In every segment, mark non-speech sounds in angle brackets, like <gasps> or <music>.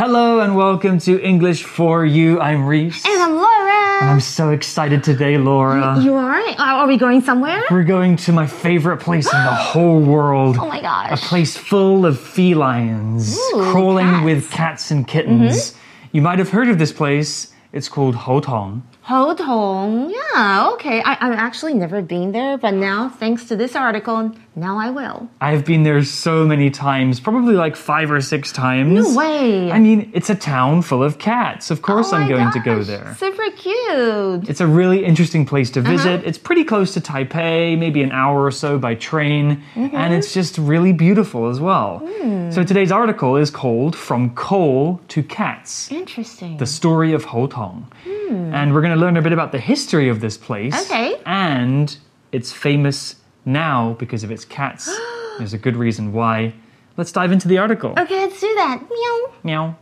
Hello and welcome to English for You. I'm Reese. And I'm Laura. I'm so excited today, Laura. You are? Are we going somewhere? We're going to my favorite place in the <gasps> whole world. Oh my gosh. A place full of felines, Ooh, crawling cats. With cats and kittens. Mm-hmm. You might have heard of this place. It's called Houtong. Houtong. Yeah, okay. I, I've actually never been there, but now, thanks to this article, now I will. I've been there so many times, probably like five or six times. No way. I mean, it's a town full of cats. Of course, Oh I'm going to go there. Super cute. It's a really interesting place to Uh-huh. visit. It's pretty close to Taipei, maybe an hour or so by train, Mm-hmm. and it's just really beautiful as well. Hmm. So today's article is called From Coal to Cats Interesting. The Story of Houtong. And we're going to learn a bit about the history of this place. Hmm. Okay. And it's famous now because of its cats. <gasps> There's a good reason why. Let's dive into the article. okay, let's do that. Meow. Meow.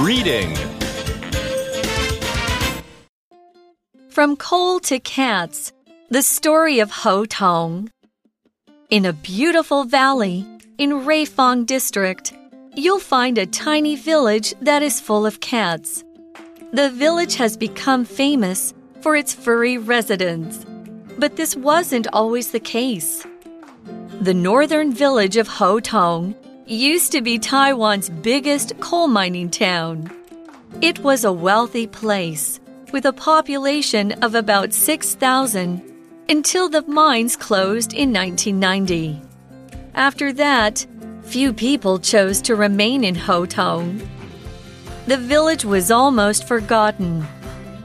Reading From Coal to Cats The Story of Houtong. In a beautiful valley in Ruifang District, you'll find a tiny village that is full of cats. The village has become famous for its furry residents, but this wasn't always the case. The northern village of Houtong used to be Taiwan's biggest coal mining town. It was a wealthy place with a population of about 6,000 until the mines closed in 1990. After that, few people chose to remain in Houtong. The village was almost forgotten.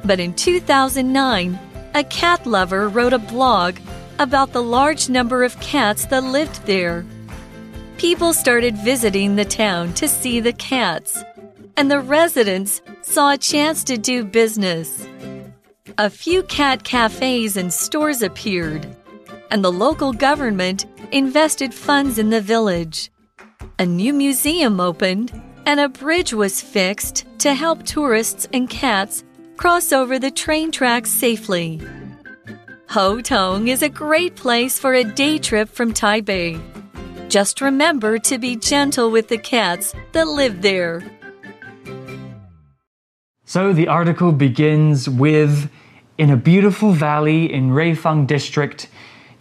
But in 2009, a cat lover wrote a blog about the large number of cats that lived there. People started visiting the town to see the cats, and the residents saw a chance to do business. A few cat cafes and stores appeared, and the local government invested funds in the village. A new museum opened, and a bridge was fixed to help tourists and cats cross over the train tracks safely. Houtong is a great place for a day trip from Taipei. Just remember to be gentle with the cats that live there. So the article begins with In a beautiful valley in Ruifang district,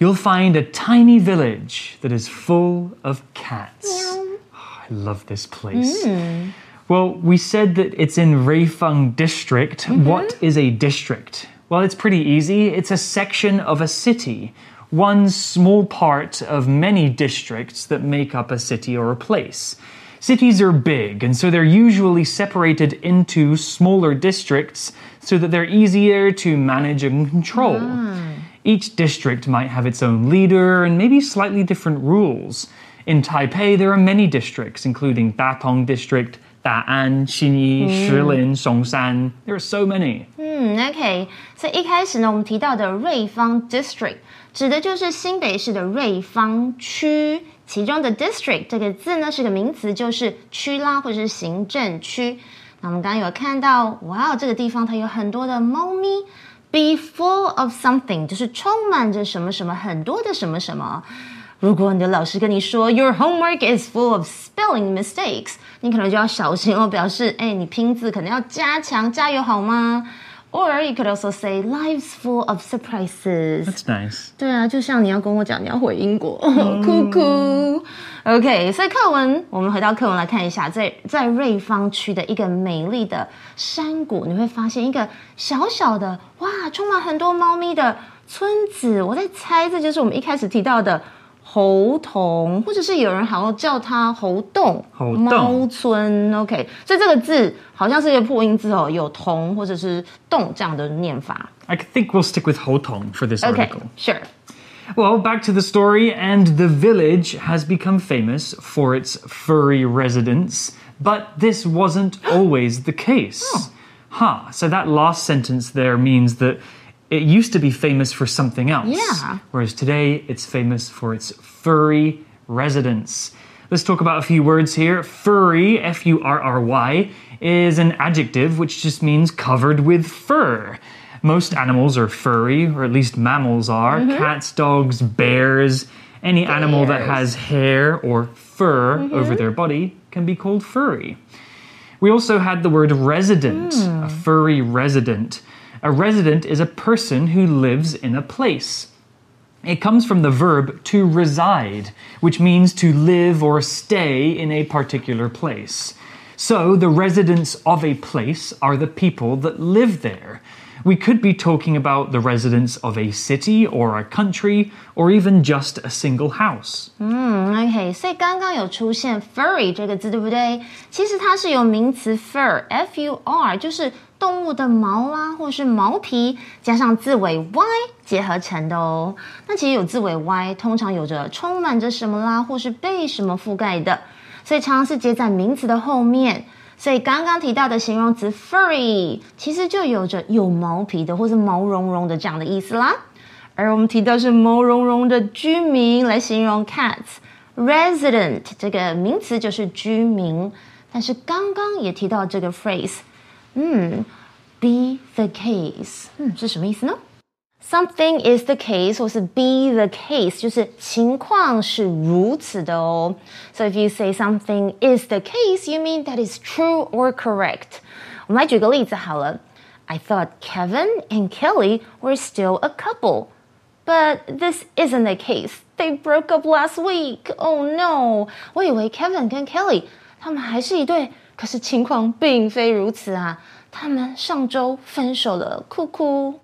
you'll find a tiny village that is full of cats. Oh, I love this place. Mm. Well, we said that it's in Ruifang district. Mm-hmm. What is a district? Well, it's pretty easy. It's a section of a city, one small part of many districts that make up a city or a place. Cities are big, and so they're usually separated into smaller districts so that they're easier to manage and control. Hmm. Each district might have its own leader and maybe slightly different rules. In Taipei, there are many districts, including Datong District, Da'an, Xinyi, Shilin, Songshan. There are so many. 嗯，OK，所以一开始呢，我们提到的瑞芳 District 指的就是新北市的瑞芳区，其中的 District 这个字呢是个名词，就是区啦或者是行政区。那我们刚刚有看到，哇，这个地方它有很多的猫咪。Be full of something 就是充满着什么什么，很多的什么什么。如果你的老师跟你说 Your homework is full of spelling mistakes， 你可能就要小心哦，表示哎，你拼字可能要加强，加油好吗？Or you could also say life's full of surprises。That's nice. 对啊，就像你要跟我讲你要回英国，哭哭。<laughs> OK，所以课文我们回到课文来看一下，在在瑞芳区的一个美丽的山谷，你会发现一个小小的哇，充满很多猫咪的村子。我在猜，这就是我们一开始提到的猴硐，或者是有人好像叫它猴洞、猴猫村。OK，所以这个字好像是一个破音字哦，有童或者是洞这样的念法。I think we'll stick with Houtong for this okay, article. Sure. Well, back to the story, and the village has become famous for its furry residents, but this wasn't always the case. <gasps> Oh. Huh, so that last sentence there means that it used to be famous for something else. Yeah. Whereas today it's famous for its furry residents. Let's talk about a few words here. Furry, F U R R Y, is an adjective which just means covered with fur. Most animals are furry, or at least mammals are mm-hmm. cats, dogs, bears, Any animal that has hair or fur mm-hmm. over their body can be called furry. We also had the word resident, a mm. furry resident. A resident is a person who lives in a place. It comes from the verb to reside, which means to live or stay in a particular place. So, the residents of a place are the people that live there. We could be talking about the residents of a city or a country or even just a single house. 嗯，OK，所以刚刚有出现 furry 这个字，对不对？其实它是由名词 fur，f u r，就是 动物的毛啦，或是毛皮，加上字尾 y 结合成的哦。那其实有字尾 y，通常有着充满着什么啦，或是被什么覆盖的，所以常常是接在名词的后面。所以刚刚提到的形容词 furry，其实就有着有毛皮的，或是毛茸茸的这样的意思啦。而我们提到是毛茸茸的居民来形容 cats。resident 这个名词就是居民，但是刚刚也提到这个 phrase，嗯，be the case，嗯，是什么意思呢？Something is the case，或是 be the case，就是情况是如此的哦。So if you say something is the case, you mean that is true or correct。我们来举个例子好了。I thought Kevin and Kelly were still a couple. But this isn't the case. They broke up last week. Oh no! 我以为 Kevin 跟 Kelly 他们还是一对， 可是情况并非如此啊！他们上周分手了，哭哭。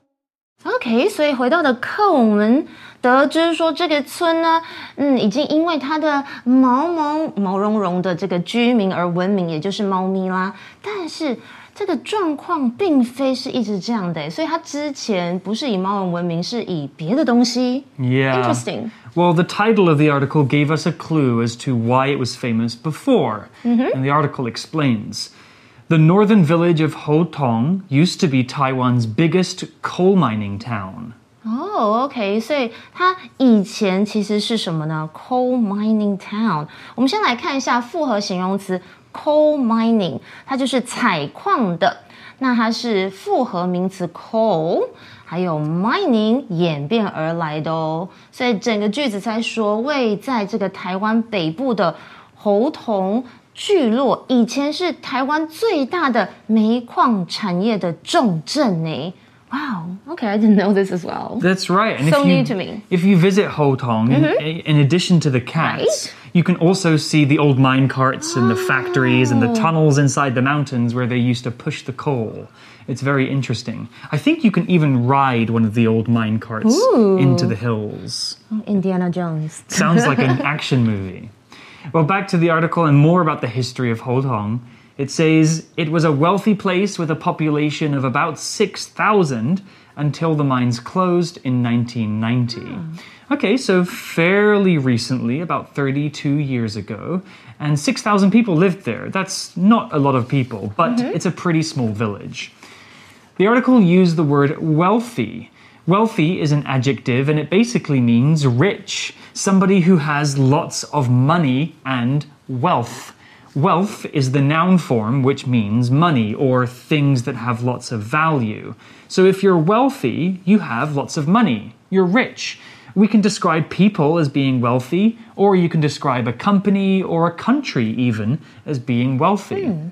OK，所以回到的课，我们得知说这个村呢，嗯，已经因为它的毛毛毛茸茸的这个居民而闻名，也就是猫咪啦。但是这个状况并非是一直这样的，所以它之前不是以猫人闻名，是以别的东西。Yeah. Interesting. Well, the title of the article gave us a clue as to why it was famous before, mm -hmm. and the article explains. The northern village of Houtong used to be Taiwan's biggest coal mining town. Oh, okay. So, coal mining town。我们先来看一下复合形容词 coal mining，它就是采矿的。那它是复合名词 coal，还有 mining 演变而来的哦。所以整个句子在说，位在这个台湾北部的猴童聚落，以前是台湾最大的煤矿产业的重镇呢。Wow. Okay, I didn't know this as well. That's right. And So you, new to me. Mm-hmm. If you visit Houtong, in, in addition to the cats, Right. you can also see the old mine carts and the factories and the Oh. tunnels inside the mountains where they used to push the coal. It's very interesting. I think you can even ride one of the old mine carts into the hills. Indiana Jones. Sounds like an <laughs> action movie. Well, back to the article and more about the history of Houtong. It says it was a wealthy place with a population of about 6,000 until the mines closed in 1990. Hmm. Okay, so fairly recently, about 32 years ago, and 6,000 people lived there. That's not a lot of people, but mm-hmm. it's a pretty small village. The article used the word wealthy. Wealthy is an adjective and it basically means rich, somebody who has lots of money and wealth. Wealth is the noun form, which means money or things that have lots of value. So if you're wealthy, you have lots of money. You're rich. We can describe people as being wealthy, or you can describe a company or a country even as being wealthy. Hmm.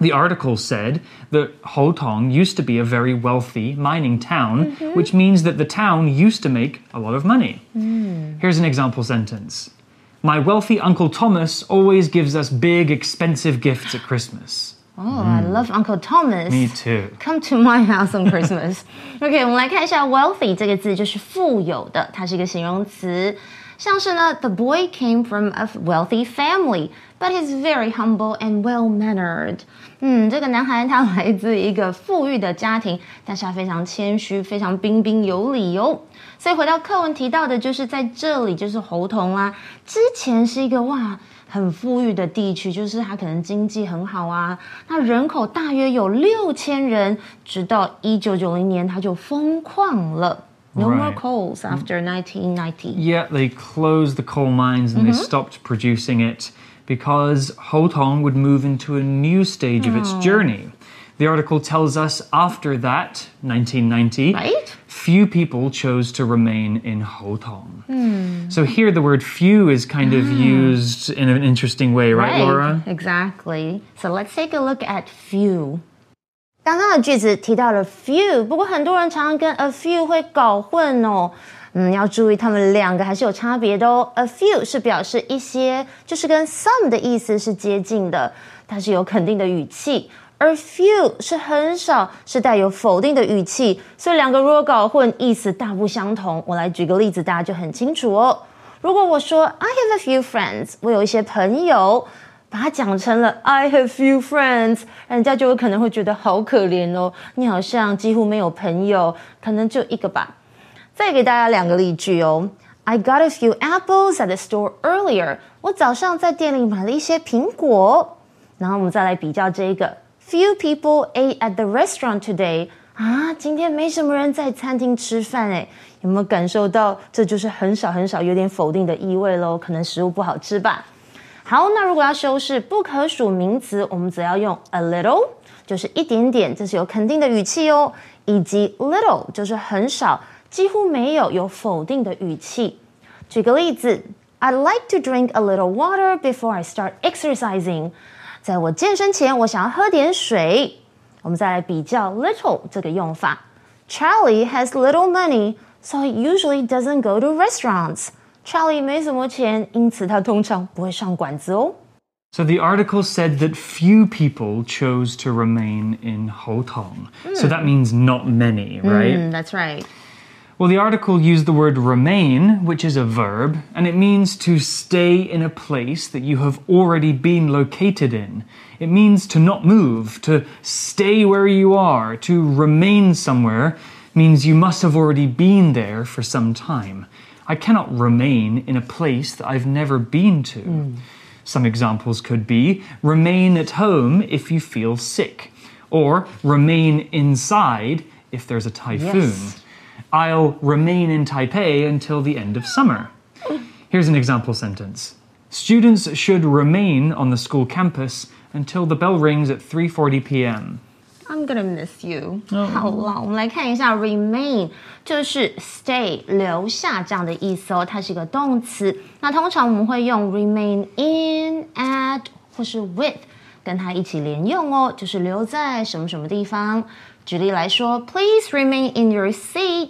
The article said that Houtong used to be a very wealthy mining town, mm-hmm. which means that the town used to make a lot of money. Hmm. Here's an example sentence My wealthy Uncle Thomas always gives us big, expensive gifts at Christmas. Oh, I love Uncle Thomas. Me too. Come to my house on Christmas. <laughs> OK，我们来看一下 wealthy 这个字，就是富有的，它是一个形容词。像是呢，The boy came from a wealthy family, but he's very humble and well mannered。嗯，这个男孩他来自一个富裕的家庭，但是他非常谦虚，非常彬彬有礼哦。所以回到课文提到的，就是在这里就是猴硐啦、啊，之前是一个哇。很富裕的地区，就是它可能经济很好啊，那人口大约有六千人，直到一九九零年它就疯狂了。No right. more coals after mm. 1990. Yeah, they closed the coal mines and mm -hmm. they mm-hmm. stopped producing it because Houtong would move into a new stage of its oh. journey. The article tells us after that, 1990, right? few people chose to remain in Houtong. Mm. So here the word few is kind of ah. used in an interesting way, right, right, Laura? Exactly. So let's take a look at few. 刚刚的句子提到了 few，不过很多人常常跟 a few 会搞混哦。嗯，要注意，它们两个还是有差别的哦。A few 是表示一些，就是跟 some 的意思是接近的，它是有肯定的语气。而 few 是很少，是带有否定的语气，所以两个如果搞混，意思大不相同。我来举个例子，大家就很清楚哦。如果我说 I have a few friends，我有一些朋友，把它讲成了 I have few friends，人家就有可能会觉得好可怜哦，你好像几乎没有朋友，可能就一个吧。再给大家两个例句哦。I got a few apples at the store earlier。我早上在店里买了一些苹果。然后我们再来比较这个。Few people ate at the restaurant today。啊，今天没什么人在餐厅吃饭诶，有没有感受到这就是很少很少，有点否定的意味喽？可能食物不好吃吧。好，那如果要修饰不可数名词，我们则要用 a little，就是一点点，这是有肯定的语气哦，以及 little 就是很少。几乎没有有否定的语气。举个例子，I'd like to drink a little water before I start exercising。在我健身前，我想要喝点水。我们再来比较 little 这个用法。Charlie has little money, so he usually doesn't go to restaurants. Charlie 没什么钱，因此他通常不会上馆子哦。So the article said that few people chose to remain in Houtong. Mm. So that means not many, right? Mm, that's right. Well, the article used the word remain, which is a verb, and it means to stay in a place that you have already been located in. It means to not move, to stay where you are, to remain somewhere means you must have already been there for some time. I cannot remain in a place that I've never been to. Hmm. Some examples could be remain at home if you feel sick, or remain inside if there's a typhoon. Yes. I'll remain in Taipei until the end of summer. Here's an example sentence. Students should remain on the school campus until the bell rings at 3:40 p.m. I'm gonna miss you。好了，我们来看一下 remain，就是 stay 留下这样的意思哦，它是一个动词。那通常我们会用 remain in at 或是 with 跟它一起连用哦，就是留在什么什么地方。举例来说，Please remain in your seat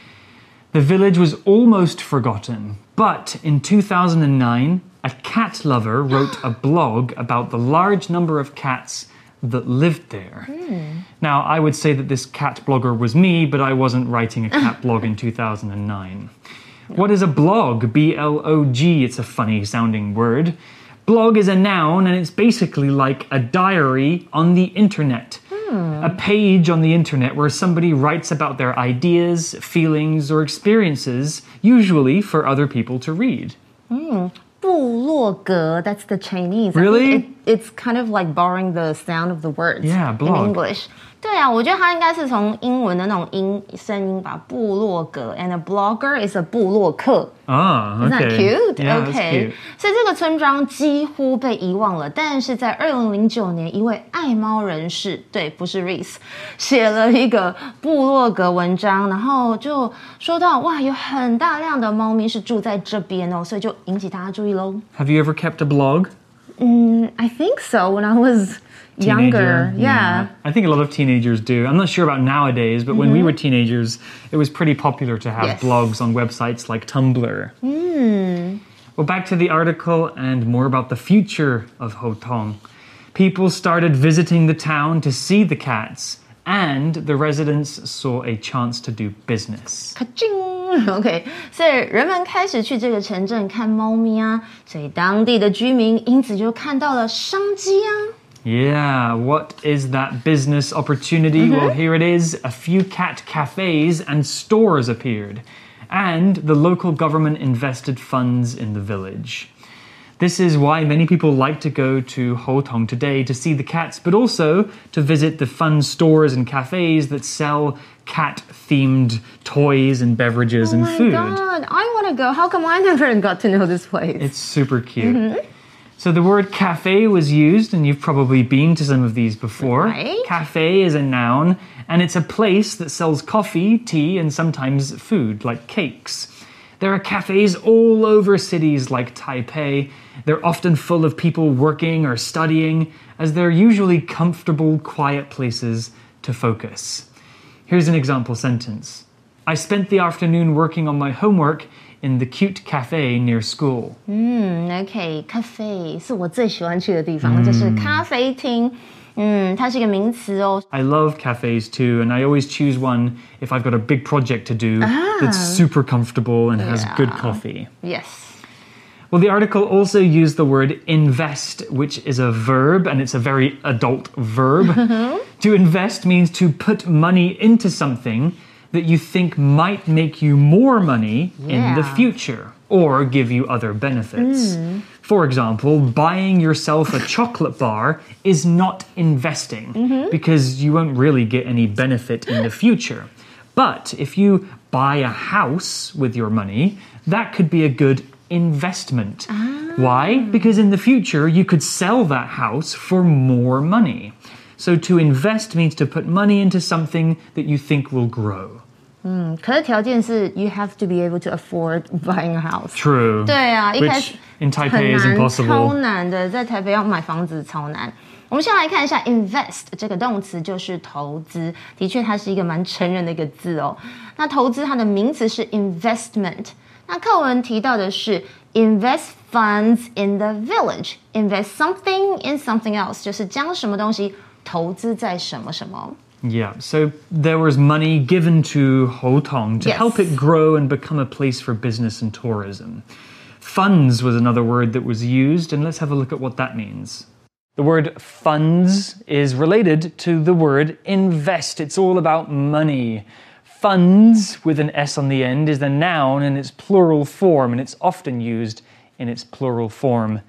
The village was almost forgotten, but in 2009, a cat lover wrote a <gasps> blog about the large number of cats that lived there. Hmm. Now, I would say that this cat blogger was me, but I wasn't writing a <laughs> cat blog in 2009. What is a blog? B L O G. It's a funny sounding word. Blog is a noun and it's basically like a diary on the internet A page on the internet where somebody writes about their ideas, feelings, or experiences, usually for other people to read. 部落格，That's the Chinese. I Really? think It, it's kind of like borrowing the sound of the words. Yeah, in blog. English. 对啊，我觉得他应该是从英文的那种音声音吧，部落格，and a blogger is a 部落客。Ah, Isn't that cute? Yeah, that's okay. cute. 所以这个村庄几乎被遗忘了，但是在二零零九年，一位爱猫人士，对，不是 Reese，写了一个部落格文章，然后就说到哇，有很大量的猫咪是住在这边哦，所以就引起大家注意喽。Have you ever kept a blog? Mm, 嗯，I think so. When I was younger, Teenager? yeah. I think a lot of teenagers do. I'm not sure about nowadays, but when we mm-hmm. were teenagers, it was pretty popular to have Yes. blogs on websites like Tumblr. Hmm. Well, back to the article and more about the future of Houtong. People started visiting the town to see the cats, and the residents saw a chance to do business. 咔<laughs> 叮，OK，所以人们开始去这个城镇看猫咪啊，所以当地的居民因此就看到了商机啊。 Yeah, what is that business opportunity? Well, here it is. A few cat cafes and stores appeared. and the local government invested funds in the village. This is why many people like to go to Houtong today to see the cats, but also to visit the fun stores and cafes that sell cat themed toys and beverages oh and food. Oh my god, I want to go. How come I never got to know this place? It's super cute. Mm-hmm. So the word cafe was used, and you've probably been to some of these before. Right. Cafe is a noun, and it's a place that sells coffee, tea, and sometimes food like cakes. There are cafes all over cities like Taipei. They're often full of people working or studying, as they're usually comfortable, quiet places to focus. Here's an example sentence I spent the afternoon working on my homework in the cute cafe near school. OK，咖啡是我最喜欢去的地方，就是咖啡厅。 嗯，它是一个名词哦。 I love cafes too, and I always choose one if I've got a big project to do that's super comfortable and has good coffee. Yes， Well, the article also used the word invest, which is a verb, and it's a very adult verb. to invest means to put money into something that you think might make you more money in the Yeah. future or give you other benefits. For example, buying yourself a <laughs> chocolate bar is not investing mm-hmm. because you won't really get any benefit in the <laughs> future. But if you buy a house with your money, that could be a good investment. Ah. Why? Because in the future, you could sell that house for more money. So to invest means to put money into something that you think will grow. 可是条件是 you have to be able to afford <laughs> buying a house。 True. 对啊，一开 Which 始 in 很 Taipei is 难，超 impossible. 难的，在台北要买房子超难。我们先来看一下 invest 这个动词，就是投资。的确，它是一个蛮成人的一个字哦。那投资它的名词是 investment。那课文提到的是 invest funds in the village，invest something in something else，就是将什么东西投资在什么什么。 Yeah, so there was money given to Houtong to Yes. help it grow and become a place for business and tourism. Funds was another word that was used, and let's have a look at what that means. The word funds is related to the word invest. It's all about money. Funds with an S on the end is the noun in its plural form, and it's often used in its plural form.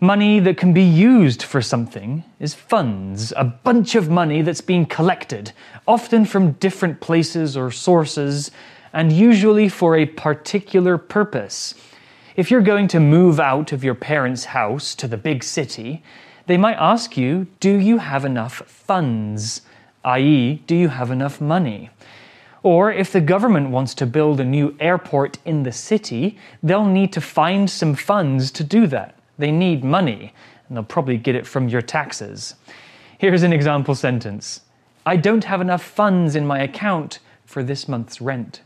Money that can be used for something is funds, a bunch of money that's being collected, often from different places or sources, and usually for a particular purpose. If you're going to move out of your parents' house to the big city, they might ask you, Do you have enough funds? i.e., do you have enough money? Or if the government wants to build a new airport in the city, they'll need to find some funds to do that. They need money, and they'll probably get it from your taxes. Here's an example sentence I don't have enough funds in my account for this month's rent.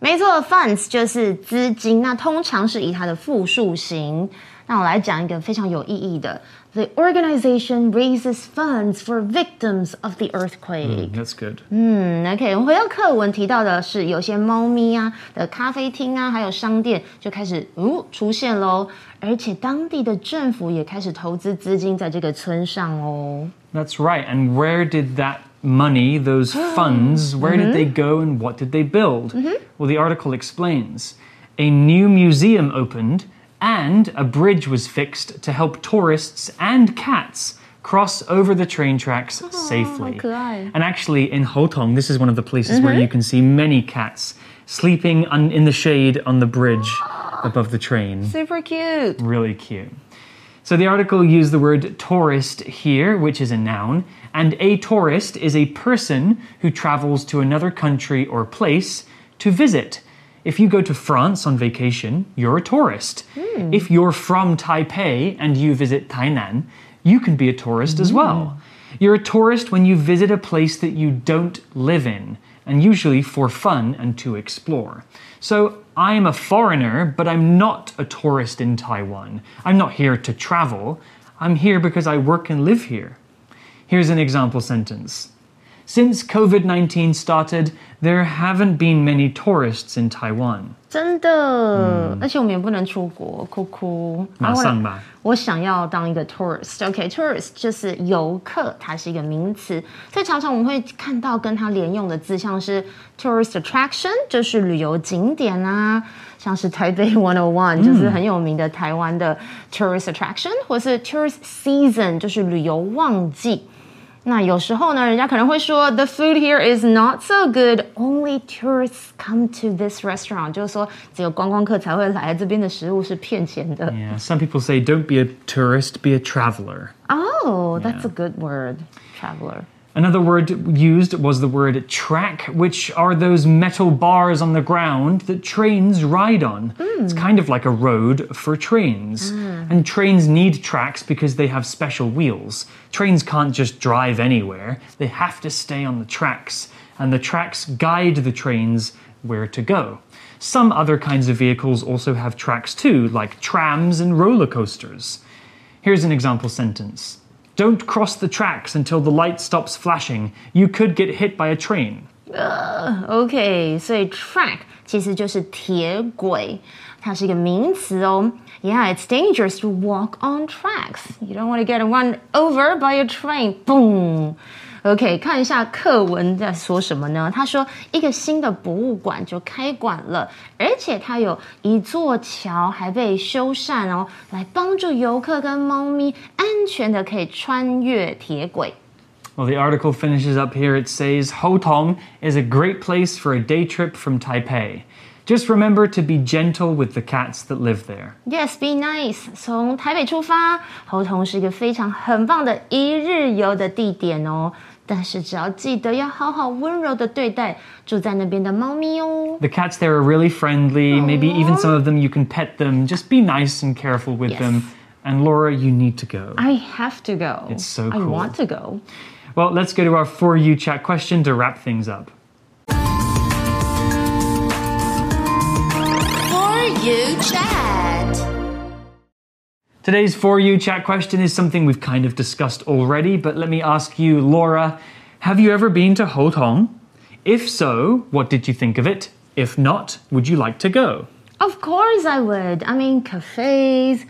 没错，funds 就是资金，那通常是以它的复数形。那我来讲一个非常有意义的 ：The organization raises funds for victims of the earthquake。 That's good. 嗯，OK，我们回到课文提到的是，有些猫咪啊的咖啡厅啊，还有商店就开始哦出现喽，而且当地的政府也开始投资资金在这个村上哦。 That's right. And where did that money, those <gasps> funds, where did they go and what did they build? Well, the article explains. A new museum opened and a bridge was fixed to help tourists and cats cross over the train tracks oh, safely. And actually, in Houtong, this is one of the places mm -hmm. where mm-hmm. you can see many cats sleeping in the shade on the bridge above the train. Super cute. Really cute. So the article used the word tourist here, which is a noun, and a tourist is a person who travels to another country or place to visit if you go to France on vacation, you're a tourist. Hmm. If you're from Taipei and you visit Tainan, you can be a tourist as well. Hmm. You're a tourist when you visit a place that you don't live in, and usually for fun and to explore. So I'm a foreigner, but I'm not a tourist in Taiwan. I'm not here to travel. I'm here because I work and live here. Here's an example sentence since COVID 19 started, there haven't been many tourists in Taiwan. 真的，而且我们也不能出国，哭哭。马上吧 I wanna- 我想要当一个 tourist。OK，tourist、就是游客，它是一个名词，所以常常我们会看到跟它连用的字，像是 tourist attraction，就是旅游景点啊，像是台北 <laughs> One O One，就是很有名的台湾的 tourist attraction，或是 tourist season，就是旅游旺季。 那有时候呢，人家可能会说，the food here is not so good. Only tourists come to this restaurant，就是说只有观光客才会来，这边的食物是骗钱的。 Yeah, some people say don't be a tourist, be a traveler. Oh, that's a good word, traveler. Another word used was the word track, which are those metal bars on the ground that trains ride on. It's kind of like a road for trains. And trains need tracks because they have special wheels. Trains can't just drive anywhere, they have to stay on the tracks, and the tracks guide the trains where to go. Some other kinds of vehicles also have tracks too, like trams and roller coasters. Here's an example sentence Don't cross the tracks until the light stops flashing. You could get hit by a train. OK，所以 track 其实就是铁轨，它是一个名词哦。 yeah, it's dangerous to walk on tracks. You don't want to get run over by a train. Boom. OK，看一下课文在说什么呢？他说，一个新的博物馆就开馆了，而且它有一座桥还被修缮哦，来帮助游客跟猫咪安全的可以穿越铁轨。Well, the article finishes up here. It says Houtong is a great place for a day trip from Taipei. Just remember to be gentle with the cats that live there. Yes, be nice. 从台北出发，猴硐是一个非常很棒的一日游的地点哦。但是只要记得要好好温柔的对待住在那边的猫咪哦。The cats there are really friendly. Maybe even some of them you can pet them. Just be nice and careful with yes. them. And Laura, you need to go. I have to go. It's so cool. I want to go. Well, let's go to our for you chat question to wrap things up. Today's For You chat question is something we've kind of discussed already, but let me ask you, Laura, have you ever been to Houtong? If so, what did you think of it? If not, would you like to go? Of course I would. I mean, cafes,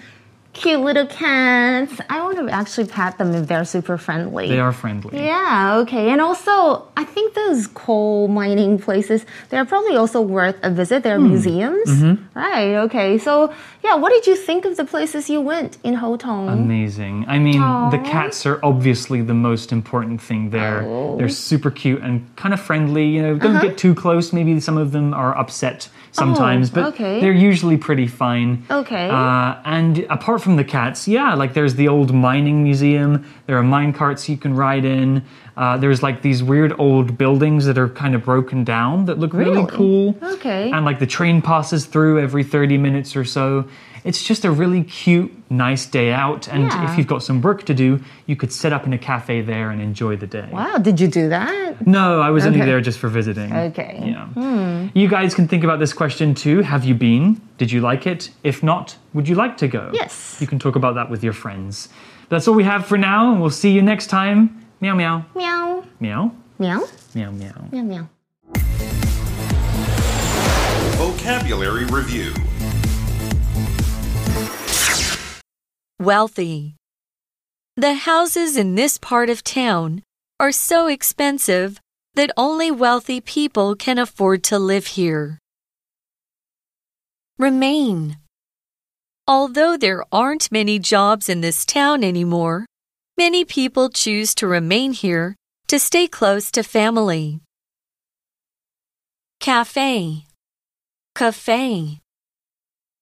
cute little cats. I want to actually pat them if they're super friendly. They are friendly. Yeah, okay. And also, I think those coal mining places, they're probably also worth a visit. They're hmm. museums. Mm-hmm. Right, okay. So, yeah, what did you think of the places you went in Ho Houtong? Amazing. I mean, the cats are obviously the most important thing there. Oh. They're super cute and kind of friendly. You know, don't uh-huh. get too close. Maybe some of them are upset oh, sometimes, but Oh, okay. they're usually pretty fine. Okay. Uh, and apart from the cats, yeah, like there's the old mining museum. There are mine carts you can ride in. Uh, there's like these weird old buildings that are kind of broken down that look really, Really? cool. Okay. And like the train passes through every 30 minutes or so. It's just a really cute, nice day out. And Yeah. if you've got some work to do, you could sit up in a cafe there and enjoy the day. wow, did you do that? No, I was only there just for visiting. Okay. Yeah. Hmm. You guys can think about this question too. Have you been? Did you like it? If not, would you like to go? Yes. You can talk about that with your friends. That's all we have for now, and we'll see you next time. Meow meow. Meow. Meow. Meow. Meow meow. Meow, meow. Vocabulary Review Wealthy. The houses in this part of town are so expensive that only wealthy people can afford to live here. Remain. Although there aren't many jobs in this town anymore, many people choose to remain here to stay close to family. Cafe. Cafe.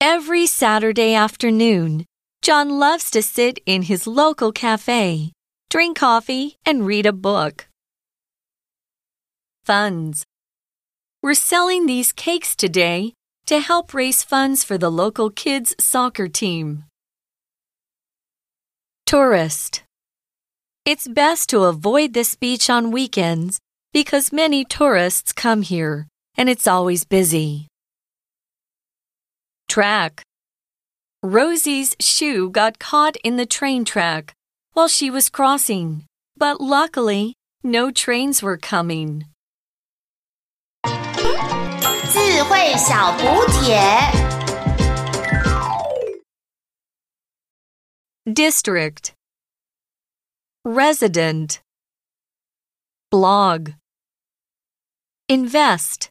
Every Saturday afternoon, John loves to sit in his local cafe, drink coffee, and read a book. Funds. We're selling these cakes today to help raise funds for the local kids' soccer team. Tourist. It's best to avoid this beach on weekends because many tourists come here and it's always busy. Track. Rosie's shoe got caught in the train track while she was crossing, but luckily, no trains were coming. District. Resident. Blog. Invest.